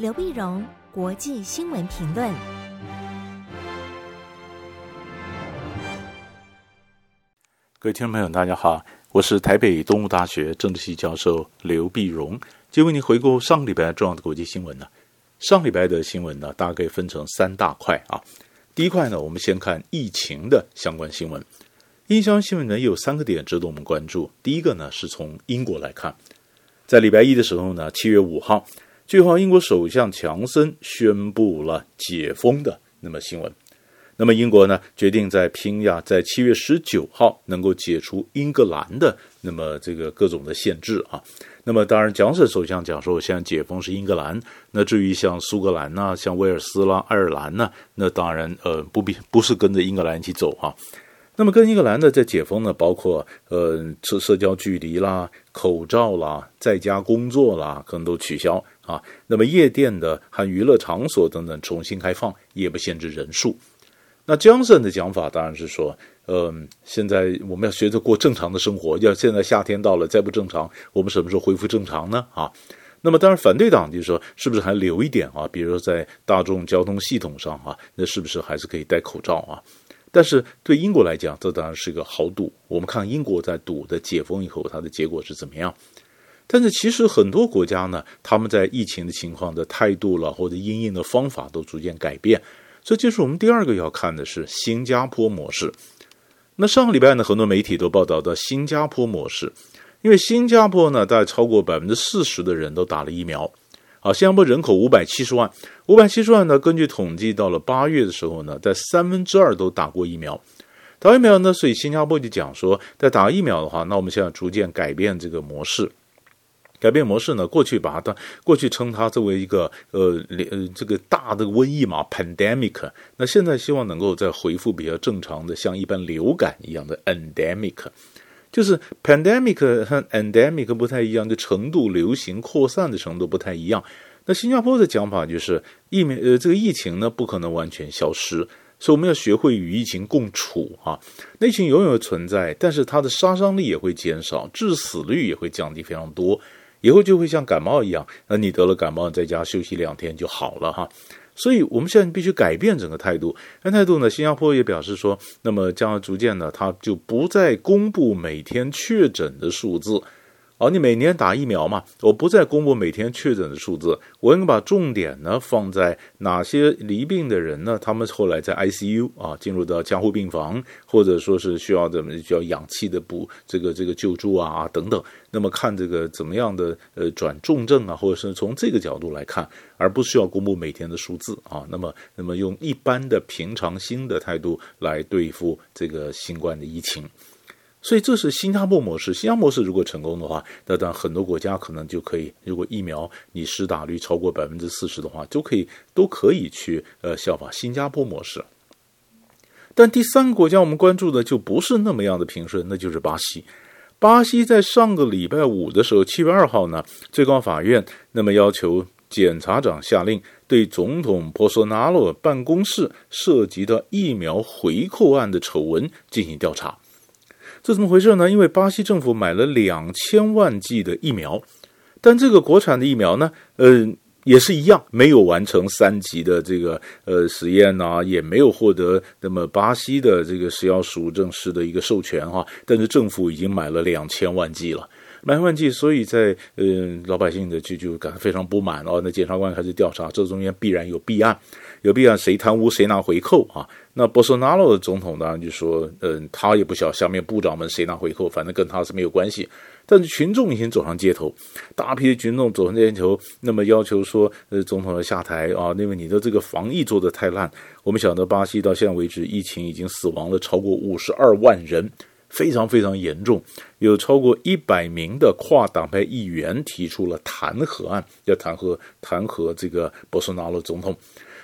刘碧荣，国际新闻评论。各位听众朋友，大家好，我是台北东吴大学政治系教授刘碧荣，今为您回顾上个礼拜重要的国际新闻呢。上礼拜的新闻呢，大概分成三大块啊。第一块呢，我们先看疫情的相关新闻。疫情新闻呢，有三个点值得我们关注。第一个呢，是从英国来看，在礼拜一的时候呢，七月五号，据报英国首相强森宣布了解封的那么新闻。那么英国呢，决定在拼呀，在七月十九号能够解除英格兰的那么这个各种的限制啊。那么当然，强森首相讲说，现在解封是英格兰。那至于像苏格兰呐、像威尔斯啦、爱尔兰呢，那当然呃不必不是跟着英格兰一起走哈。那么跟英格兰的在解封呢，包括呃社社交距离啦、口罩啦、在家工作啦，可能都取消啊。那么夜店的和娱乐场所等等重新开放，也不限制人数。那强森的讲法当然是说，嗯、现在我们要学着过正常的生活。要现在夏天到了，再不正常，我们什么时候恢复正常呢？啊，那么当然反对党就是说，是不是还留一点啊？比如说在大众交通系统上啊，那是不是还是可以戴口罩啊？但是对英国来讲，这当然是一个豪赌。我们看英国在赌的解封以后，它的结果是怎么样？但是其实很多国家呢，他们在疫情的情况的态度了，或者因应的方法都逐渐改变。这就是我们第二个要看的是新加坡模式。那上个礼拜呢，很多媒体都报道到新加坡模式，因为新加坡呢，大概超过百分之四十的人都打了疫苗。好，新加坡人口五百七十万，五百七十万呢，根据统计，到了八月的时候呢，在三分之二都打过疫苗。打疫苗呢，所以新加坡就讲说，在打疫苗的话，那我们现在逐渐改变这个模式。改变模式呢？过去把它过去称它作为一个呃呃这个大的瘟疫嘛，pandemic。那现在希望能够再恢复比较正常的，像一般流感一样的 endemic。就是 pandemic 和 endemic 不太一样，就程度、流行扩散的程度不太一样。那新加坡的讲法就是疫苗呃这个疫情呢不可能完全消失，所以我们要学会与疫情共处啊。那疫情永远存在，但是它的杀伤力也会减少，致死率也会降低非常多。以后就会像感冒一样，那你得了感冒，在家休息两天就好了哈。所以我们现在必须改变整个态度。那态度呢？新加坡也表示说，那么将要逐渐呢，它就不再公布每天确诊的数字。好，你每年打疫苗嘛，我不再公布每天确诊的数字，我应该把重点呢放在哪些罹病的人呢？他们后来在 ICU 啊，进入到加护病房，或者说是需要怎么需要氧气的补这个这个救助啊啊等等。那么看这个怎么样的呃转重症啊，或者是从这个角度来看，而不需要公布每天的数字啊。那么那么用一般的平常心的态度来对付这个新冠的疫情。所以这是新加坡模式。新加坡模式如果成功的话，那当然很多国家可能就可以，如果疫苗你施打率超过百分之四十的话，就可以都可以去呃效仿新加坡模式。但第三个国家我们关注的就不是那么样的平顺，那就是巴西。巴西在上个礼拜五的时候，七月二号呢，最高法院那么要求检察长下令对总统波索纳罗办公室涉及的疫苗回扣案的丑闻进行调查。这怎么回事呢？因为巴西政府买了两千万剂的疫苗，但这个国产的疫苗呢，呃，也是一样，没有完成三级的这个呃实验呐、啊，也没有获得那么巴西的这个食药署正式的一个授权哈、但是政府已经买了两千万剂了，两千万剂，所以在呃老百姓的就就感到非常不满哦。那检察官开始调查，这中间必然有弊案，有弊案，谁贪污谁拿回扣啊？那波索纳罗的总统当然就说，嗯，他也不晓下面部长们谁拿回扣，反正跟他是没有关系。但是群众已经走上街头，大批的群众走上街头，那么要求说，呃，总统要下台啊，因为你的这个防疫做得太烂。我们晓得巴西到现在为止，疫情已经死亡了超过五十二万人，非常非常严重，有超过一百名的跨党派议员提出了弹劾案，要弹劾弹劾这个波索纳罗总统。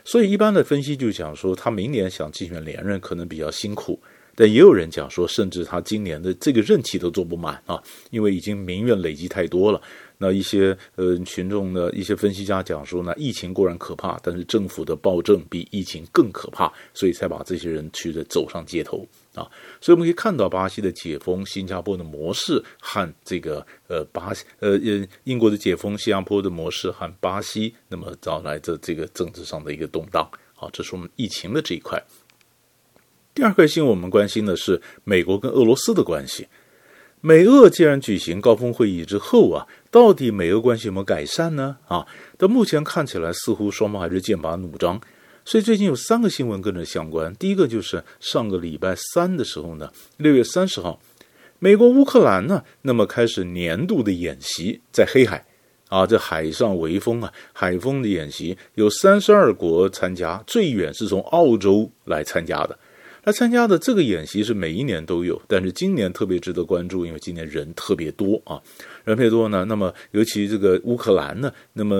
所以，一般的分析就讲说，他明年想竞选连任可能比较辛苦，但也有人讲说，甚至他今年的这个任期都做不满啊，因为已经民怨累积太多了。那一些呃群众的一些分析家讲说呢，疫情固然可怕，但是政府的暴政比疫情更可怕，所以才把这些人驱着走上街头啊。所以我们可以看到巴西的解封、新加坡的模式和这个呃巴西呃呃英国的解封、新加坡的模式和巴西，那么招来的这个政治上的一个动荡。好，这是我们疫情的这一块。第二块新闻，我们关心的是美国跟俄罗斯的关系。美俄既然举行高峰会议之后啊，到底美俄关系有没有改善呢？啊，到目前看起来似乎双方还是剑拔弩张。所以最近有三个新闻跟着相关。第一个就是上个礼拜三的时候呢，六月三十号，美国乌克兰呢，那么开始年度的演习在黑海啊，这海上围风啊，海风的演习有三十二国参加，最远是从澳洲来参加的。来参加的这个演习是每一年都有，但是今年特别值得关注，因为今年人特别多啊，人特别多呢。那么尤其这个乌克兰呢，那么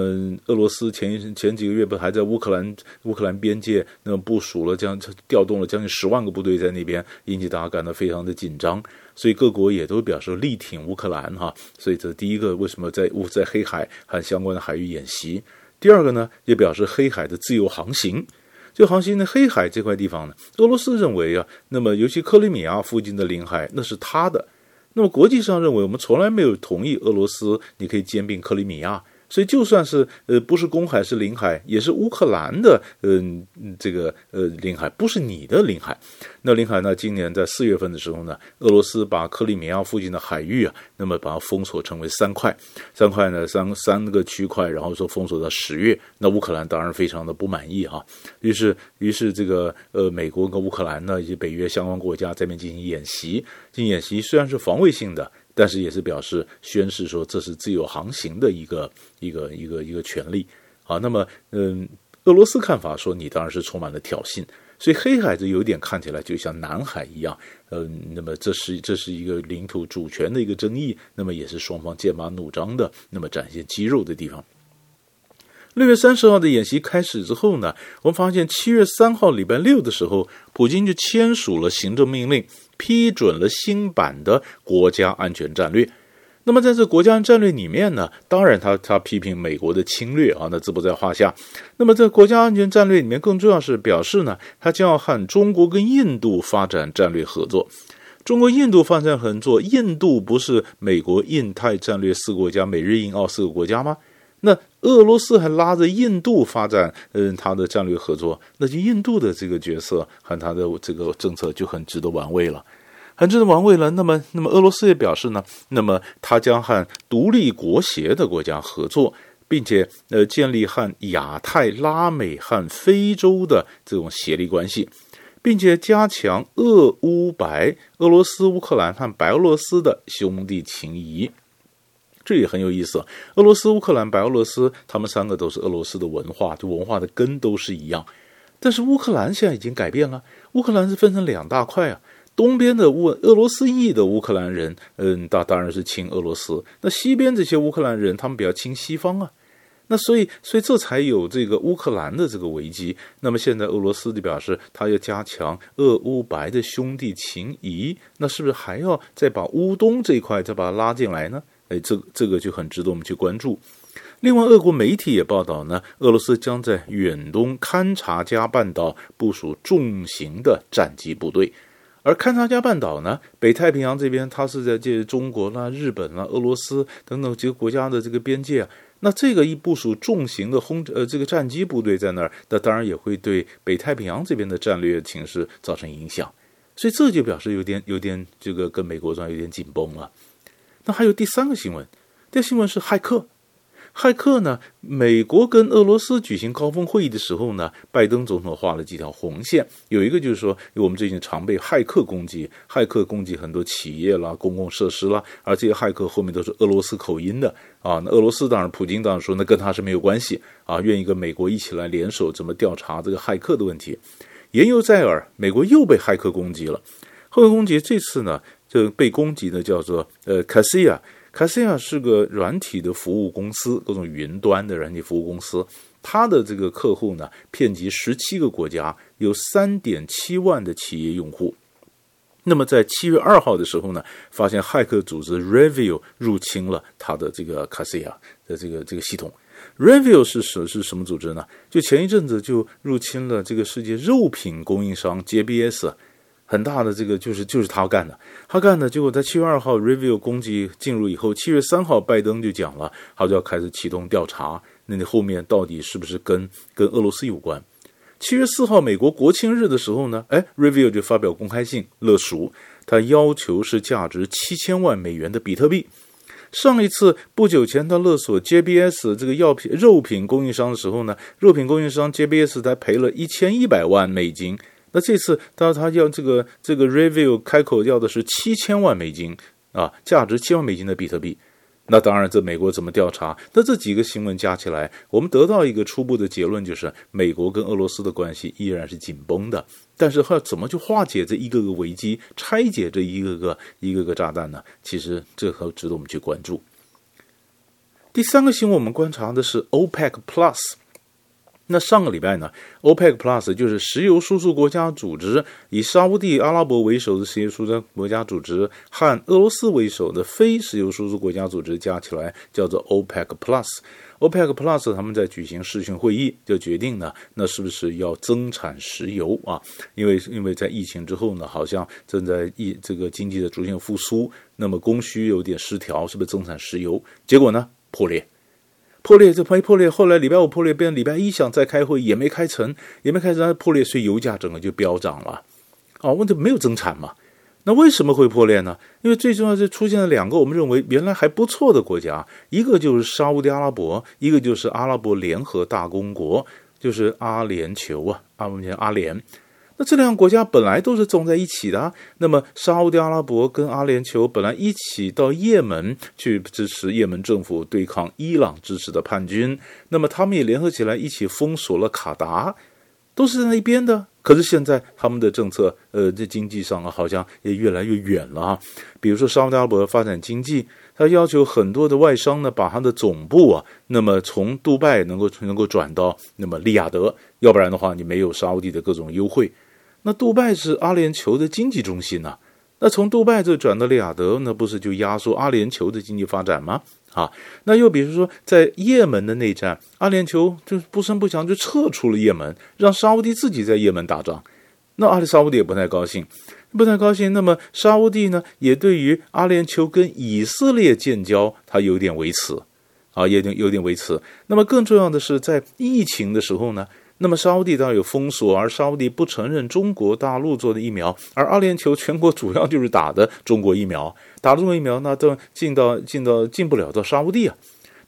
俄罗斯前前几个月不还在乌克兰乌克兰边界那么部署了将调动了将近十万个部队在那边，引起大家感到非常的紧张，所以各国也都表示力挺乌克兰哈。所以这第一个为什么在乌在黑海和相关的海域演习？第二个呢，也表示黑海的自由航行。就航行的黑海这块地方呢，俄罗斯认为啊，那么尤其克里米亚附近的领海那是他的，那么国际上认为我们从来没有同意俄罗斯你可以兼并克里米亚。所以，就算是呃不是公海是领海，也是乌克兰的，嗯、这个呃领海不是你的领海。那领海呢？今年在四月份的时候呢，俄罗斯把克里米亚附近的海域啊，那么把它封锁成为三块，三块呢三三个区块，然后说封锁到十月。那乌克兰当然非常的不满意啊，于是于是这个呃美国跟乌克兰呢以及北约相关国家在那边进行演习，进行演习虽然是防卫性的。但是也是表示宣誓说，这是自由航行的一个一个一个一个权利啊。那么，嗯，俄罗斯看法说，你当然是充满了挑衅，所以黑海就有点看起来就像南海一样，嗯，那么这是这是一个领土主权的一个争议，那么也是双方剑拔弩张的，那么展现肌肉的地方。六月三十号的演习开始之后呢，我们发现七月三号礼拜六的时候，普京就签署了行政命令，批准了新版的国家安全战略。那么在这国家战略里面呢，当然他他批评美国的侵略啊，那这不在话下。那么在国家安全战略里面，更重要是表示呢，他将要和中国跟印度发展战略合作。中国印度发展合作，印度不是美国印太战略四个国家，美日印澳四个国家吗？那俄罗斯还拉着印度发展，嗯，他的战略合作，那就印度的这个角色和他的这个政策就很值得玩味了，很值得玩味了。那么，那么俄罗斯也表示呢，那么他将和独立国协的国家合作，并且呃建立和亚太、拉美和非洲的这种协力关系，并且加强俄乌白、俄罗斯、乌克兰和白俄罗斯的兄弟情谊。这也很有意思，俄罗斯、乌克兰、白俄罗斯，他们三个都是俄罗斯的文化，就文化的根都是一样。但是乌克兰现在已经改变了，乌克兰是分成两大块啊。东边的乌俄罗斯裔的乌克兰人，嗯，当当然是亲俄罗斯。那西边这些乌克兰人，他们比较亲西方啊。那所以，所以这才有这个乌克兰的这个危机。那么现在俄罗斯就表示，他要加强俄乌白的兄弟情谊，那是不是还要再把乌东这一块再把它拉进来呢？哎，这这个就很值得我们去关注。另外，俄国媒体也报道呢，俄罗斯将在远东勘察加半岛部署重型的战机部队。而勘察加半岛呢，北太平洋这边，它是在这中国啦、日本啦、俄罗斯等等几个国家的这个边界啊。那这个一部署重型的轰呃这个战机部队在那儿，那当然也会对北太平洋这边的战略情势造成影响。所以这就表示有点有点这个跟美国上有点紧绷了。那还有第三个新闻，第三新闻是骇客。骇客呢，美国跟俄罗斯举行高峰会议的时候呢，拜登总统画了几条红线，有一个就是说，我们最近常被骇客攻击，骇客攻击很多企业啦、公共设施啦，而这些骇客后面都是俄罗斯口音的啊。那俄罗斯当然，普京当然说，那跟他是没有关系啊，愿意跟美国一起来联手，怎么调查这个骇客的问题。言犹在耳，美国又被骇客攻击了。骇客攻击这次呢？这被攻击的叫做呃 kasea kasea 是个软体的服务公司，各种云端的软体服务公司。它的这个客户呢，遍及十七个国家，有三点七万的企业用户。那么在七月二号的时候呢，发现骇客组织 Revil 入侵了它的这个 kasea 的这个这个系统。Revil 是什是什么组织呢？就前一阵子就入侵了这个世界肉品供应商 JBS。很大的这个就是就是他干的，他干的。结果在七月二号，Review 攻击进入以后，七月三号，拜登就讲了，他就要开始启动调查。那你后面到底是不是跟跟俄罗斯有关？七月四号，美国国庆日的时候呢，哎，Review 就发表公开信勒赎，他要求是价值七千万美元的比特币。上一次不久前他勒索 JBS 这个药品肉品供应商的时候呢，肉品供应商 JBS 才赔了一千一百万美金。那这次他他要这个这个 review 开口要的是七千万美金啊，价值七万美金的比特币。那当然，这美国怎么调查？那这几个新闻加起来，我们得到一个初步的结论，就是美国跟俄罗斯的关系依然是紧绷的。但是要怎么去化解这一个个危机，拆解这一个个一个个炸弹呢？其实这很值得我们去关注。第三个新闻，我们观察的是 OPEC Plus。那上个礼拜呢，OPEC Plus 就是石油输出国家组织，以沙乌地阿拉伯为首的石油输出国家组织和俄罗斯为首的非石油输出国家组织加起来叫做 OPEC Plus。OPEC Plus 他们在举行视讯会议，就决定呢，那是不是要增产石油啊？因为因为在疫情之后呢，好像正在疫这个经济的逐渐复苏，那么供需有点失调，是不是增产石油？结果呢，破裂。破裂，这一破裂。后来礼拜五破裂，变成礼拜一想再开会也没开成，也没开成，破裂，所以油价整个就飙涨了。啊，问题没有增产嘛？那为什么会破裂呢？因为最重要是出现了两个我们认为原来还不错的国家，一个就是沙乌地阿拉伯，一个就是阿拉伯联合大公国，就是阿联酋啊，阿联。那这两个国家本来都是种在一起的。那么沙乌地阿拉伯跟阿联酋本来一起到也门去支持也门政府对抗伊朗支持的叛军，那么他们也联合起来一起封锁了卡达，都是在那边的。可是现在他们的政策，呃，在经济上啊，好像也越来越远了啊。比如说沙乌地阿拉伯发展经济，他要求很多的外商呢，把他的总部啊，那么从杜拜能够能够转到那么利雅得，要不然的话，你没有沙乌地的各种优惠。那杜拜是阿联酋的经济中心呐、啊，那从杜拜这转到利雅得，那不是就压缩阿联酋的经济发展吗？啊，那又比如说在也门的内战，阿联酋就不声不响就撤出了也门，让沙乌地自己在也门打仗，那阿里沙乌地也不太高兴，不太高兴。那么沙乌地呢，也对于阿联酋跟以色列建交，他有点维持，啊，有点有点维持。那么更重要的是，在疫情的时候呢。那么沙乌地当然有封锁，而沙乌地不承认中国大陆做的疫苗，而阿联酋全国主要就是打的中国疫苗，打了中国疫苗，那都进到进到进不了到沙乌地啊。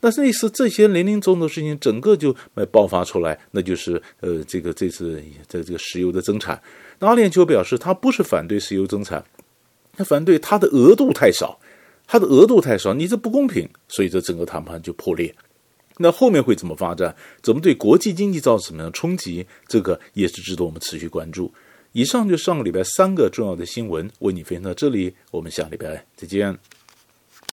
但是类似这些林林总总的事情，整个就爆发出来，那就是呃这个这次这这个石油的增产。那阿联酋表示，他不是反对石油增产，他反对它的额度太少，它的额度太少，你这不公平，所以这整个谈判就破裂。那后面会怎么发展？怎么对国际经济造成什么样的冲击？这个也是值得我们持续关注。以上就上个礼拜三个重要的新闻，为你分享到这里，我们下礼拜再见。